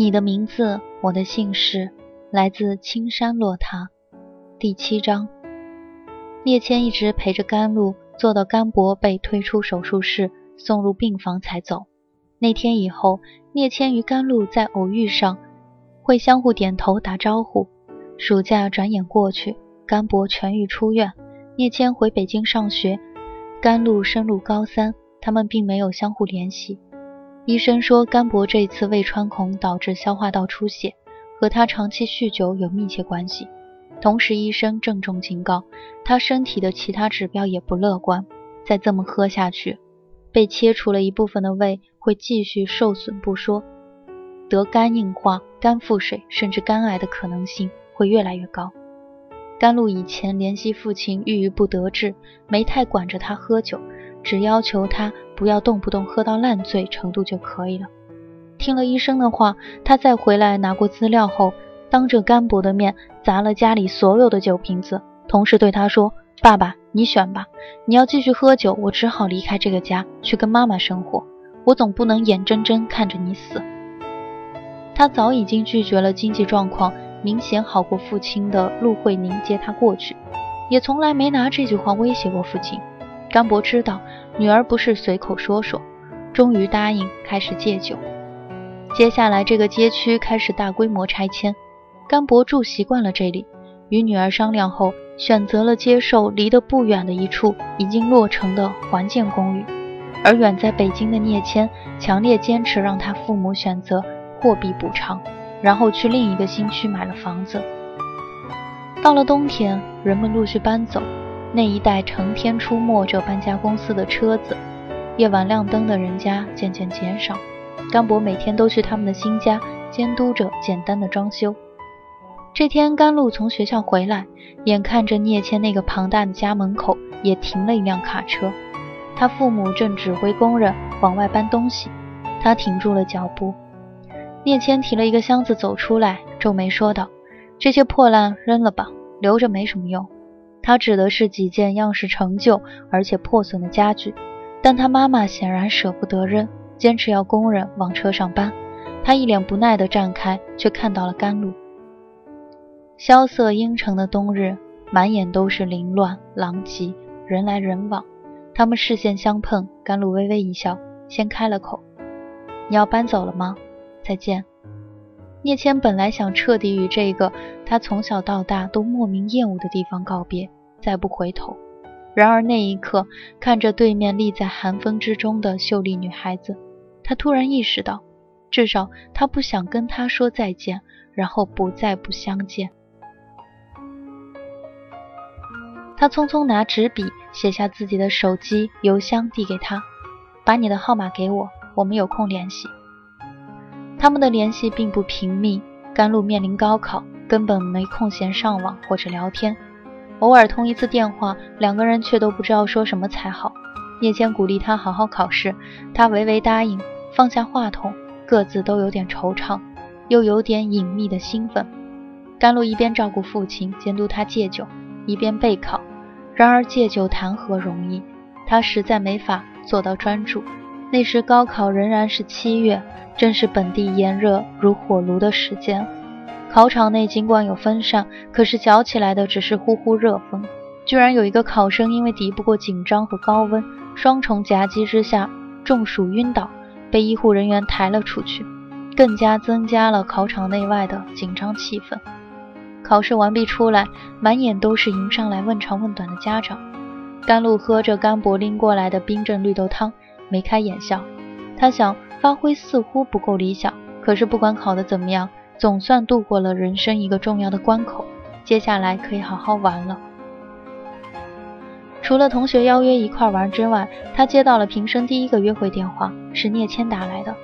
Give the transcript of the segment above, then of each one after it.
你的名字，我的姓氏，来自青山落塔。第七章，聂谦一直陪着甘露，做到甘博被推出手术室，送入病房才走。那天以后，聂谦与甘露在偶遇上，会相互点头打招呼。暑假转眼过去，甘博痊愈出院，聂谦回北京上学，甘露升入高三，他们并没有相互联系。医生说，甘博这次胃穿孔导致消化道出血，和他长期酗酒有密切关系。同时，医生郑重警告他，身体的其他指标也不乐观。再这么喝下去，被切除了一部分的胃会继续受损不说，得肝硬化、肝腹水甚至肝癌的可能性会越来越高。甘露以前联系父亲郁郁不得志，没太管着他喝酒，只要求他不要动不动喝到烂醉程度就可以了。听了医生的话，他再回来拿过资料后。当着甘博的面砸了家里所有的酒瓶子，同时对他说：“爸爸，你选吧，你要继续喝酒，我只好离开这个家，去跟妈妈生活。我总不能眼睁睁看着你死。”他早已经拒绝了经济状况明显好过父亲的陆慧宁接他过去，也从来没拿这句话威胁过父亲。甘博知道女儿不是随口说说，终于答应开始戒酒。接下来，这个街区开始大规模拆迁。甘博住习惯了这里，与女儿商量后，选择了接受离得不远的一处已经落成的环建公寓。而远在北京的聂谦强烈坚持让他父母选择货币补偿，然后去另一个新区买了房子。到了冬天，人们陆续搬走，那一带成天出没着搬家公司的车子，夜晚亮灯的人家渐渐减少。甘博每天都去他们的新家监督着简单的装修。这天，甘露从学校回来，眼看着聂谦那个庞大的家门口也停了一辆卡车，他父母正指挥工人往外搬东西，他停住了脚步。聂谦提了一个箱子走出来，皱眉说道：“这些破烂扔了吧，留着没什么用。”他指的是几件样式陈旧而且破损的家具，但他妈妈显然舍不得扔，坚持要工人往车上搬。他一脸不耐地站开，却看到了甘露。萧瑟阴沉的冬日，满眼都是凌乱狼藉，人来人往。他们视线相碰，甘露微微一笑，先开了口：“你要搬走了吗？再见。”聂谦本来想彻底与这个他从小到大都莫名厌恶的地方告别，再不回头。然而那一刻，看着对面立在寒风之中的秀丽女孩子，他突然意识到，至少他不想跟她说再见，然后不再不相见。他匆匆拿纸笔写下自己的手机邮箱，递给他，把你的号码给我，我们有空联系。他们的联系并不频密，甘露面临高考，根本没空闲上网或者聊天，偶尔通一次电话，两个人却都不知道说什么才好。叶谦鼓励他好好考试，他唯唯答应，放下话筒，各自都有点惆怅，又有点隐秘的兴奋。甘露一边照顾父亲，监督他戒酒，一边备考。然而戒酒谈何容易，他实在没法做到专注。那时高考仍然是七月，正是本地炎热如火炉的时间。考场内尽管有风扇，可是搅起来的只是呼呼热风。居然有一个考生因为敌不过紧张和高温，双重夹击之下中暑晕倒，被医护人员抬了出去，更加增加了考场内外的紧张气氛。考试完毕出来，满眼都是迎上来问长问短的家长。甘露喝着甘博拎过来的冰镇绿豆汤，眉开眼笑。他想，发挥似乎不够理想，可是不管考得怎么样，总算度过了人生一个重要的关口，接下来可以好好玩了。除了同学邀约一块玩之外，他接到了平生第一个约会电话，是聂谦打来的。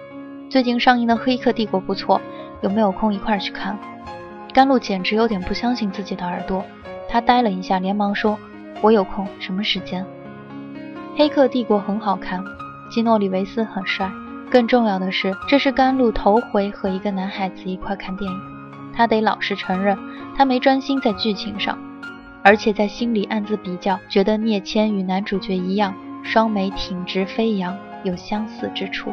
最近上映的《黑客帝国》不错，有没有空一块去看？甘露简直有点不相信自己的耳朵，他呆了一下，连忙说：“我有空，什么时间？”《黑客帝国》很好看，基诺里维斯很帅，更重要的是，这是甘露头回和一个男孩子一块看电影。他得老实承认，他没专心在剧情上。而且在心里暗自比较，觉得聂谦与男主角一样，双眉挺直飞扬，有相似之处。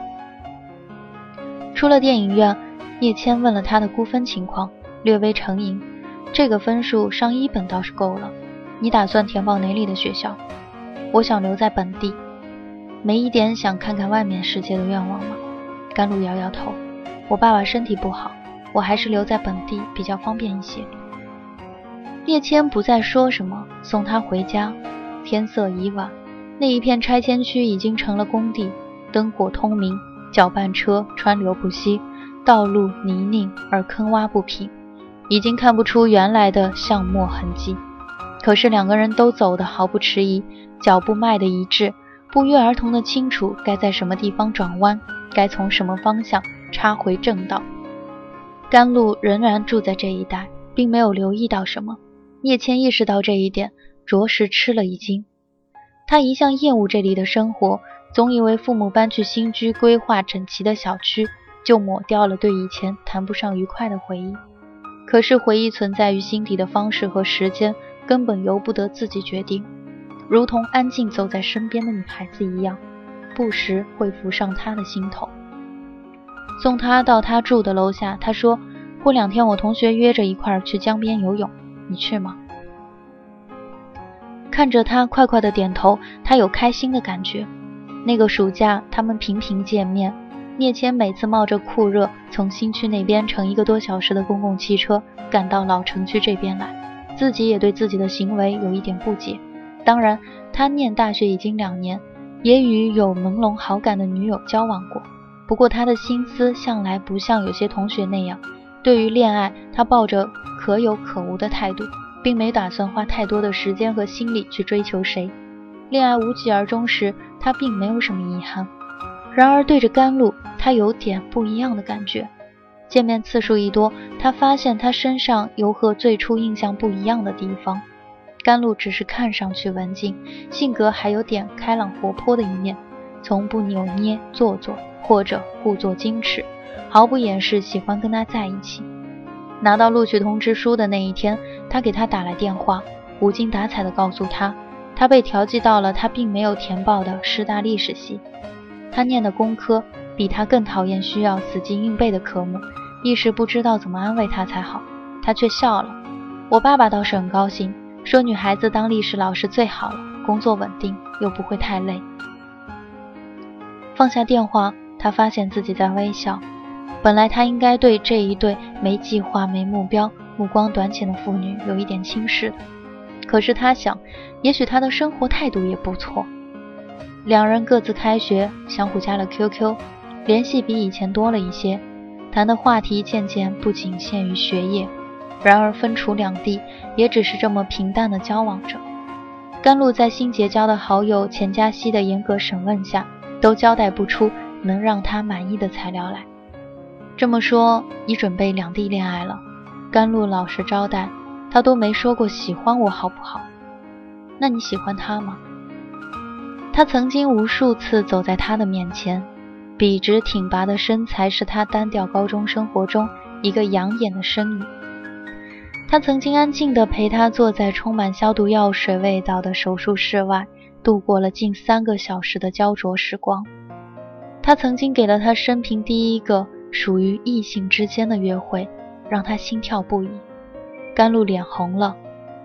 出了电影院，聂谦问了他的估分情况，略微沉吟：“这个分数上一本倒是够了。你打算填报哪里的学校？”“我想留在本地，没一点想看看外面世界的愿望吗？”甘露摇摇头：“我爸爸身体不好，我还是留在本地比较方便一些。”叶谦不再说什么，送他回家。天色已晚，那一片拆迁区已经成了工地，灯火通明，搅拌车川流不息，道路泥泞而坑洼不平，已经看不出原来的巷陌痕迹。可是两个人都走得毫不迟疑，脚步迈得一致，不约而同地清楚该在什么地方转弯，该从什么方向插回正道。甘露仍然住在这一带，并没有留意到什么。叶谦意识到这一点，着实吃了一惊。他一向厌恶这里的生活，总以为父母搬去新居、规划整齐的小区，就抹掉了对以前谈不上愉快的回忆。可是回忆存在于心底的方式和时间，根本由不得自己决定，如同安静走在身边的女孩子一样，不时会浮上他的心头。送他到他住的楼下，他说：“过两天我同学约着一块儿去江边游泳。”你去吗？看着他快快的点头，他有开心的感觉。那个暑假，他们频频见面。聂谦每次冒着酷热，从新区那边乘一个多小时的公共汽车赶到老城区这边来，自己也对自己的行为有一点不解。当然，他念大学已经两年，也与有朦胧好感的女友交往过。不过，他的心思向来不像有些同学那样。对于恋爱，他抱着可有可无的态度，并没打算花太多的时间和心力去追求谁。恋爱无疾而终时，他并没有什么遗憾。然而对着甘露，他有点不一样的感觉。见面次数一多，他发现他身上有和最初印象不一样的地方。甘露只是看上去文静，性格还有点开朗活泼的一面，从不扭捏做作或者故作矜持。毫不掩饰喜欢跟他在一起。拿到录取通知书的那一天，他给他打来电话，无精打采地告诉他，他被调剂到了他并没有填报的师大历史系。他念的工科比他更讨厌需要死记硬背的科目，一时不知道怎么安慰他才好。他却笑了。我爸爸倒是很高兴，说女孩子当历史老师最好了，工作稳定又不会太累。放下电话，他发现自己在微笑。本来他应该对这一对没计划、没目标、目光短浅的父女有一点轻视的，可是他想，也许他的生活态度也不错。两人各自开学，相互加了 QQ，联系比以前多了一些，谈的话题渐渐不仅限于学业。然而分处两地，也只是这么平淡的交往着。甘露在新结交的好友钱嘉熙的严格审问下，都交代不出能让他满意的材料来。这么说，你准备两地恋爱了？甘露老实招待，他都没说过喜欢我，好不好？那你喜欢他吗？他曾经无数次走在他的面前，笔直挺拔的身材是他单调高中生活中一个养眼的身影。他曾经安静地陪他坐在充满消毒药水味道的手术室外，度过了近三个小时的焦灼时光。他曾经给了他生平第一个。属于异性之间的约会，让他心跳不已。甘露脸红了，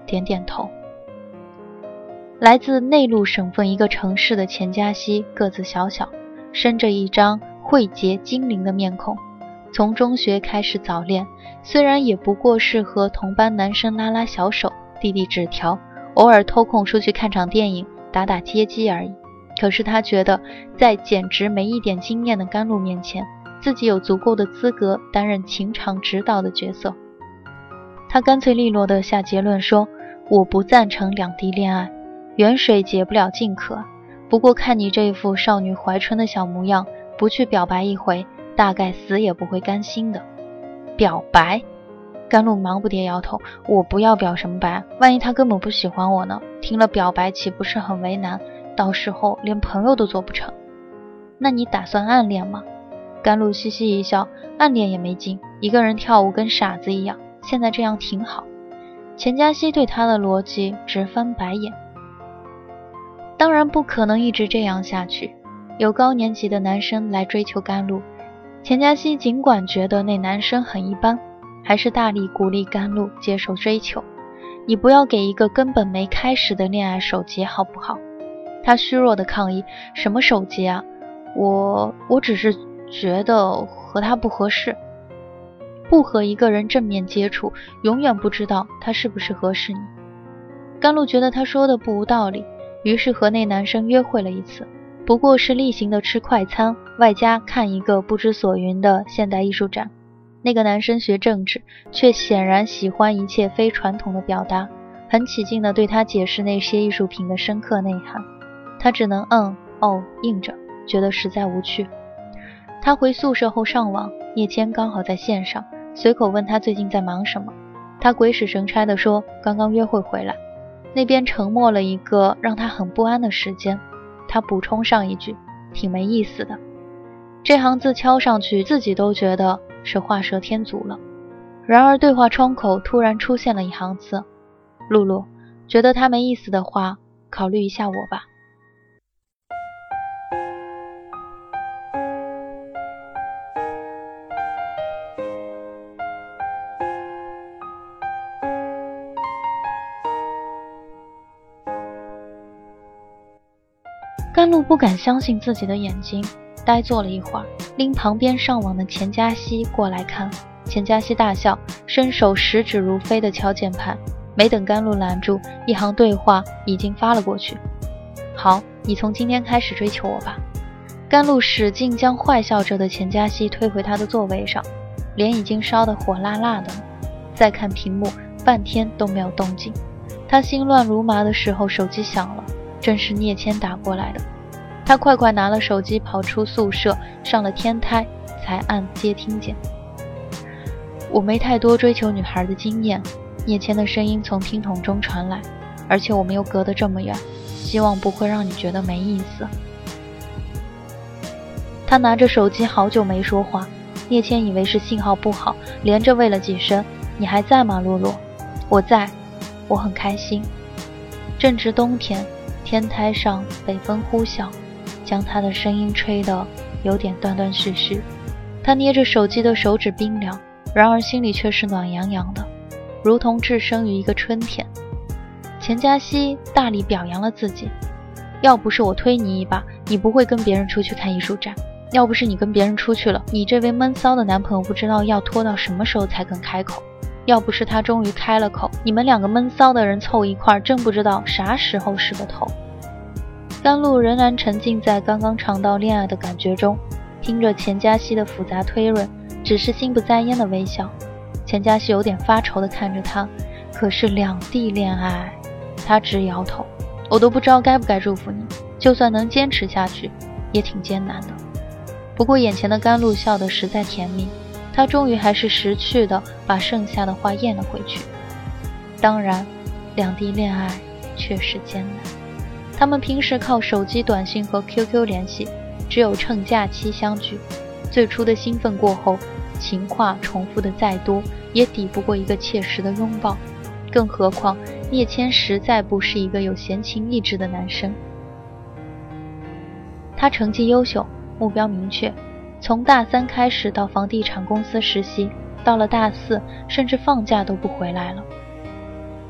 点点头。来自内陆省份一个城市的钱嘉熙，个子小小，生着一张慧洁精灵的面孔，从中学开始早恋，虽然也不过是和同班男生拉拉小手、递递纸条，偶尔偷空出去看场电影、打打街机而已。可是他觉得，在简直没一点经验的甘露面前，自己有足够的资格担任情场指导的角色。他干脆利落地下结论说：“我不赞成两地恋爱，远水解不了近渴。不过看你这一副少女怀春的小模样，不去表白一回，大概死也不会甘心的。”表白？甘露忙不迭摇头：“我不要表什么白，万一他根本不喜欢我呢？听了表白岂不是很为难？到时候连朋友都做不成。那你打算暗恋吗？”甘露嘻嘻一笑：“暗恋也没劲，一个人跳舞跟傻子一样。”现在这样挺好。钱嘉熙对他的逻辑直翻白眼。当然不可能一直这样下去。有高年级的男生来追求甘露，钱嘉熙尽管觉得那男生很一般，还是大力鼓励甘露接受追求。你不要给一个根本没开始的恋爱守节，好不好？他虚弱的抗议：“什么守节啊？我我只是觉得和他不合适。”不和一个人正面接触，永远不知道他是不是合适你。甘露觉得他说的不无道理，于是和那男生约会了一次，不过是例行的吃快餐，外加看一个不知所云的现代艺术展。那个男生学政治，却显然喜欢一切非传统的表达，很起劲地对他解释那些艺术品的深刻内涵。他只能嗯哦应着，觉得实在无趣。他回宿舍后上网，叶谦刚好在线上。随口问他最近在忙什么，他鬼使神差地说刚刚约会回来。那边沉默了一个让他很不安的时间，他补充上一句，挺没意思的。这行字敲上去，自己都觉得是画蛇添足了。然而对话窗口突然出现了一行字：露露，觉得他没意思的话，考虑一下我吧。甘露不敢相信自己的眼睛，呆坐了一会儿，拎旁边上网的钱嘉熙过来看。钱嘉熙大笑，伸手食指如飞的敲键盘。没等甘露拦住，一行对话已经发了过去：“好，你从今天开始追求我吧。”甘露使劲将坏笑着的钱嘉熙推回他的座位上，脸已经烧得火辣辣的。再看屏幕，半天都没有动静。他心乱如麻的时候，手机响了。正是聂谦打过来的，他快快拿了手机，跑出宿舍，上了天台，才按接听键。我没太多追求女孩的经验，聂谦的声音从听筒中传来，而且我们又隔得这么远，希望不会让你觉得没意思。他拿着手机，好久没说话。聂谦以为是信号不好，连着喂了几声：“你还在吗，洛洛？”“我在，我很开心。”正值冬天。天台上北风呼啸，将他的声音吹得有点断断续续。他捏着手机的手指冰凉，然而心里却是暖洋洋的，如同置身于一个春天。钱嘉熙大力表扬了自己：“要不是我推你一把，你不会跟别人出去看艺术展；要不是你跟别人出去了，你这位闷骚的男朋友不知道要拖到什么时候才肯开口；要不是他终于开了口，你们两个闷骚的人凑一块儿，真不知道啥时候是个头。”甘露仍然沉浸在刚刚尝到恋爱的感觉中，听着钱嘉熙的复杂推论，只是心不在焉的微笑。钱嘉熙有点发愁地看着他，可是两地恋爱，他直摇头。我都不知道该不该祝福你，就算能坚持下去，也挺艰难的。不过眼前的甘露笑得实在甜蜜，他终于还是识趣的把剩下的话咽了回去。当然，两地恋爱确实艰难。他们平时靠手机短信和 QQ 联系，只有趁假期相聚。最初的兴奋过后，情话重复的再多，也抵不过一个切实的拥抱。更何况聂谦实在不是一个有闲情逸致的男生。他成绩优秀，目标明确，从大三开始到房地产公司实习，到了大四甚至放假都不回来了。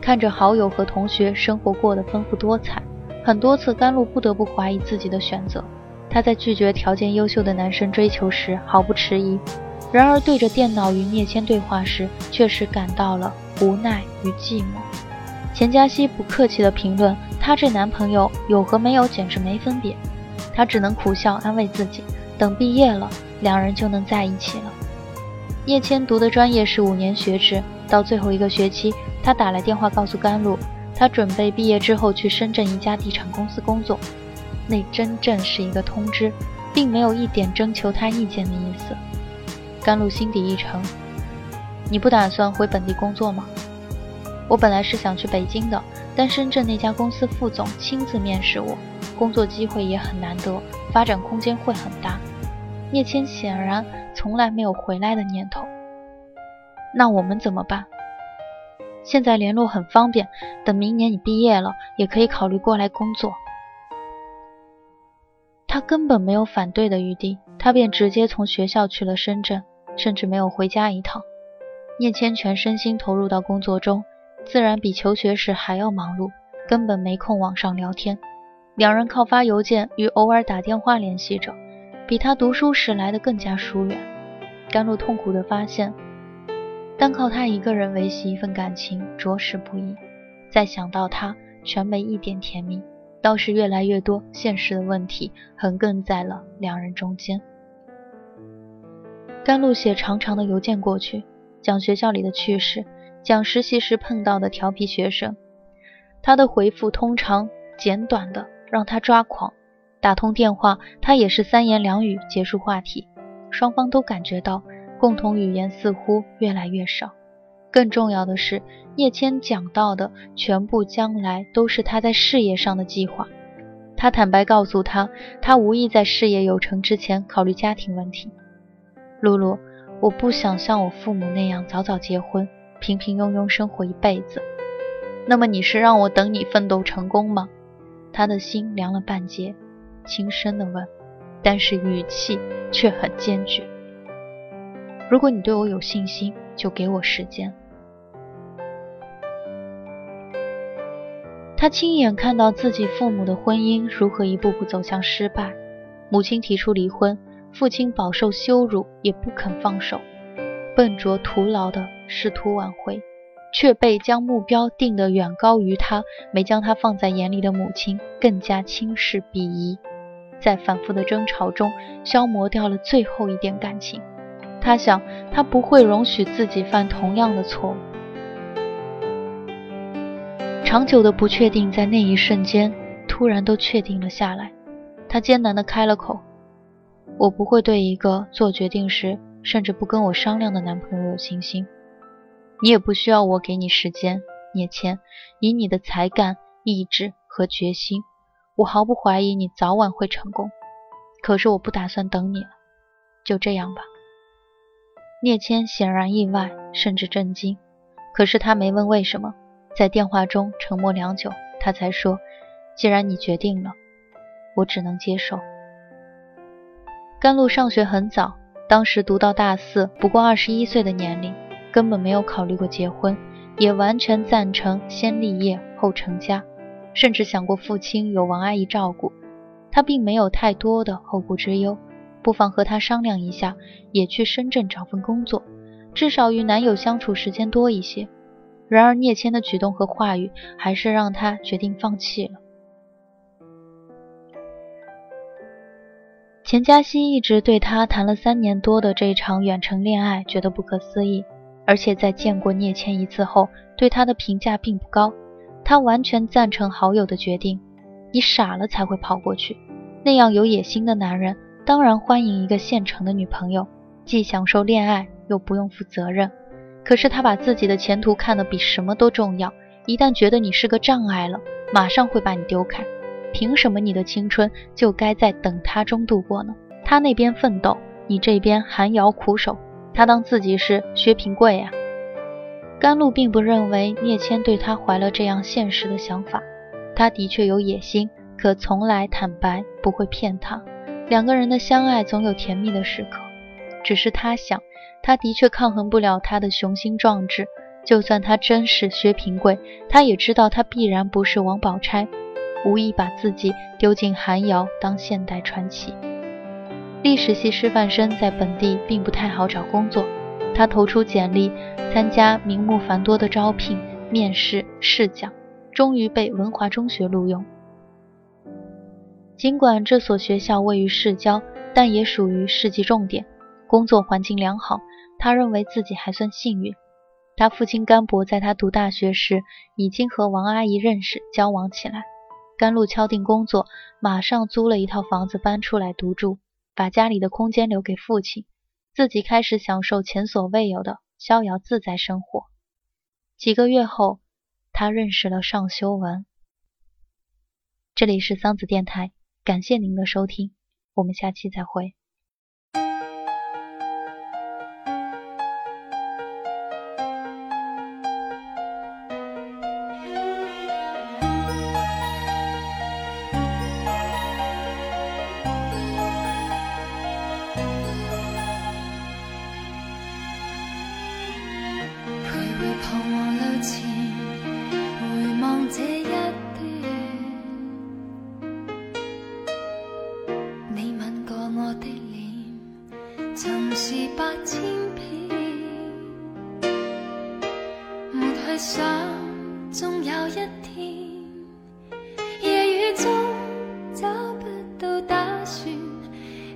看着好友和同学生活过得丰富多彩。很多次，甘露不得不怀疑自己的选择。他在拒绝条件优秀的男生追求时毫不迟疑，然而对着电脑与聂谦对话时，确实感到了无奈与寂寞。钱嘉熙不客气地评论：“她这男朋友有和没有简直没分别。”她只能苦笑安慰自己，等毕业了，两人就能在一起了。叶谦读的专业是五年学制，到最后一个学期，他打来电话告诉甘露，他准备毕业之后去深圳一家地产公司工作。那真正是一个通知，并没有一点征求他意见的意思。甘露心底一沉：“你不打算回本地工作吗？”我本来是想去北京的，但深圳那家公司副总亲自面试我，工作机会也很难得，发展空间会很大。聂谦显然从来没有回来的念头。那我们怎么办？现在联络很方便，等明年你毕业了，也可以考虑过来工作。他根本没有反对的余地，他便直接从学校去了深圳，甚至没有回家一趟。聂谦全身心投入到工作中，自然比求学时还要忙碌，根本没空网上聊天。两人靠发邮件与偶尔打电话联系着。比他读书时来的更加疏远，甘露痛苦地发现，单靠他一个人维系一份感情着实不易。再想到他，全没一点甜蜜，倒是越来越多现实的问题横亘在了两人中间。甘露写长长的邮件过去，讲学校里的趣事，讲实习时碰到的调皮学生。他的回复通常简短的让他抓狂。打通电话，他也是三言两语结束话题，双方都感觉到共同语言似乎越来越少。更重要的是，叶谦讲到的全部将来都是他在事业上的计划。他坦白告诉他，他无意在事业有成之前考虑家庭问题。露露，我不想像我父母那样早早结婚，平平庸庸生活一辈子。那么你是让我等你奋斗成功吗？他的心凉了半截。轻声地问，但是语气却很坚决。如果你对我有信心，就给我时间。他亲眼看到自己父母的婚姻如何一步步走向失败，母亲提出离婚，父亲饱受羞辱也不肯放手，笨拙徒劳地试图挽回，却被将目标定得远高于他，没将他放在眼里的母亲更加轻视鄙夷。在反复的争吵中，消磨掉了最后一点感情。他想，他不会容许自己犯同样的错误。长久的不确定在那一瞬间突然都确定了下来。他艰难地开了口：“我不会对一个做决定时甚至不跟我商量的男朋友有信心。你也不需要我给你时间，聂谦，以你的才干、意志和决心。”我毫不怀疑你早晚会成功，可是我不打算等你了，就这样吧。聂谦显然意外，甚至震惊，可是他没问为什么。在电话中沉默良久，他才说：“既然你决定了，我只能接受。”甘露上学很早，当时读到大四，不过二十一岁的年龄，根本没有考虑过结婚，也完全赞成先立业后成家。甚至想过父亲有王阿姨照顾，她并没有太多的后顾之忧，不妨和他商量一下，也去深圳找份工作，至少与男友相处时间多一些。然而聂谦的举动和话语，还是让他决定放弃了。钱嘉熙一直对他谈了三年多的这场远程恋爱觉得不可思议，而且在见过聂谦一次后，对他的评价并不高。他完全赞成好友的决定，你傻了才会跑过去。那样有野心的男人，当然欢迎一个现成的女朋友，既享受恋爱又不用负责任。可是他把自己的前途看得比什么都重要，一旦觉得你是个障碍了，马上会把你丢开。凭什么你的青春就该在等他中度过呢？他那边奋斗，你这边寒窑苦守，他当自己是薛平贵呀？甘露并不认为聂谦对他怀了这样现实的想法，他的确有野心，可从来坦白不会骗他。两个人的相爱总有甜蜜的时刻，只是他想，他的确抗衡不了他的雄心壮志。就算他真是薛平贵，他也知道他必然不是王宝钗，无意把自己丢进寒窑当现代传奇。历史系师范生在本地并不太好找工作，他投出简历参加名目繁多的招聘、面试、试讲，终于被文华中学录用。尽管这所学校位于市郊，但也属于市级重点，工作环境良好，他认为自己还算幸运。他父亲甘博在他读大学时已经和王阿姨认识，交往起来。甘露敲定工作，马上租了一套房子搬出来独住，把家里的空间留给父亲，自己开始享受前所未有的逍遥自在生活。几个月后，他认识了尚修文。这里是桑子电台。感谢您的收听，我们下期再会。曾是百千遍，没去想，终有一天，夜雨中找不到打算，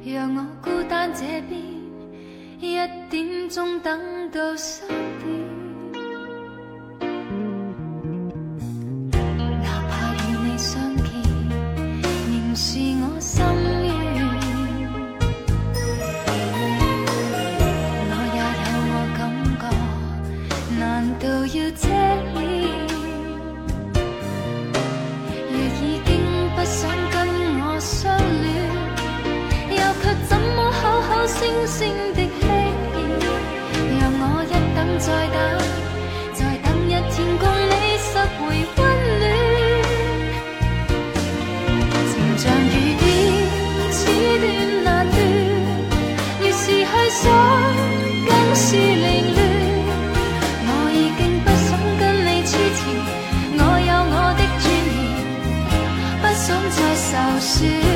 让我孤单这边，一点钟等到三点。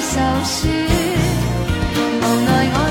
愁绪无奈我